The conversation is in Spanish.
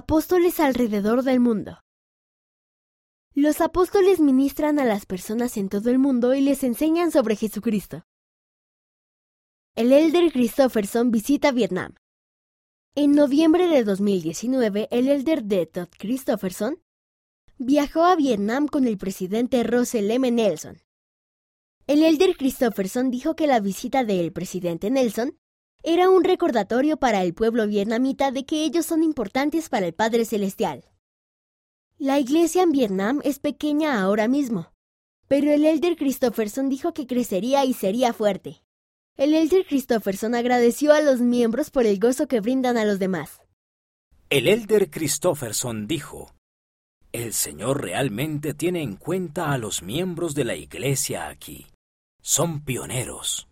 Apóstoles alrededor del mundo. Los apóstoles ministran a las personas en todo el mundo y les enseñan sobre Jesucristo. El Elder Christopherson visita Vietnam. En noviembre de 2019, el Elder D. Todd Christopherson viajó a Vietnam con el presidente Russell M. Nelson. El Elder Christopherson dijo que la visita del presidente Nelson era un recordatorio para el pueblo vietnamita de que ellos son importantes para el Padre Celestial. La iglesia en Vietnam es pequeña ahora mismo, pero el Elder Christopherson dijo que crecería y sería fuerte. El Elder Christopherson agradeció a los miembros por el gozo que brindan a los demás. El Elder Christopherson dijo, El Señor realmente tiene en cuenta a los miembros de la iglesia aquí. Son pioneros.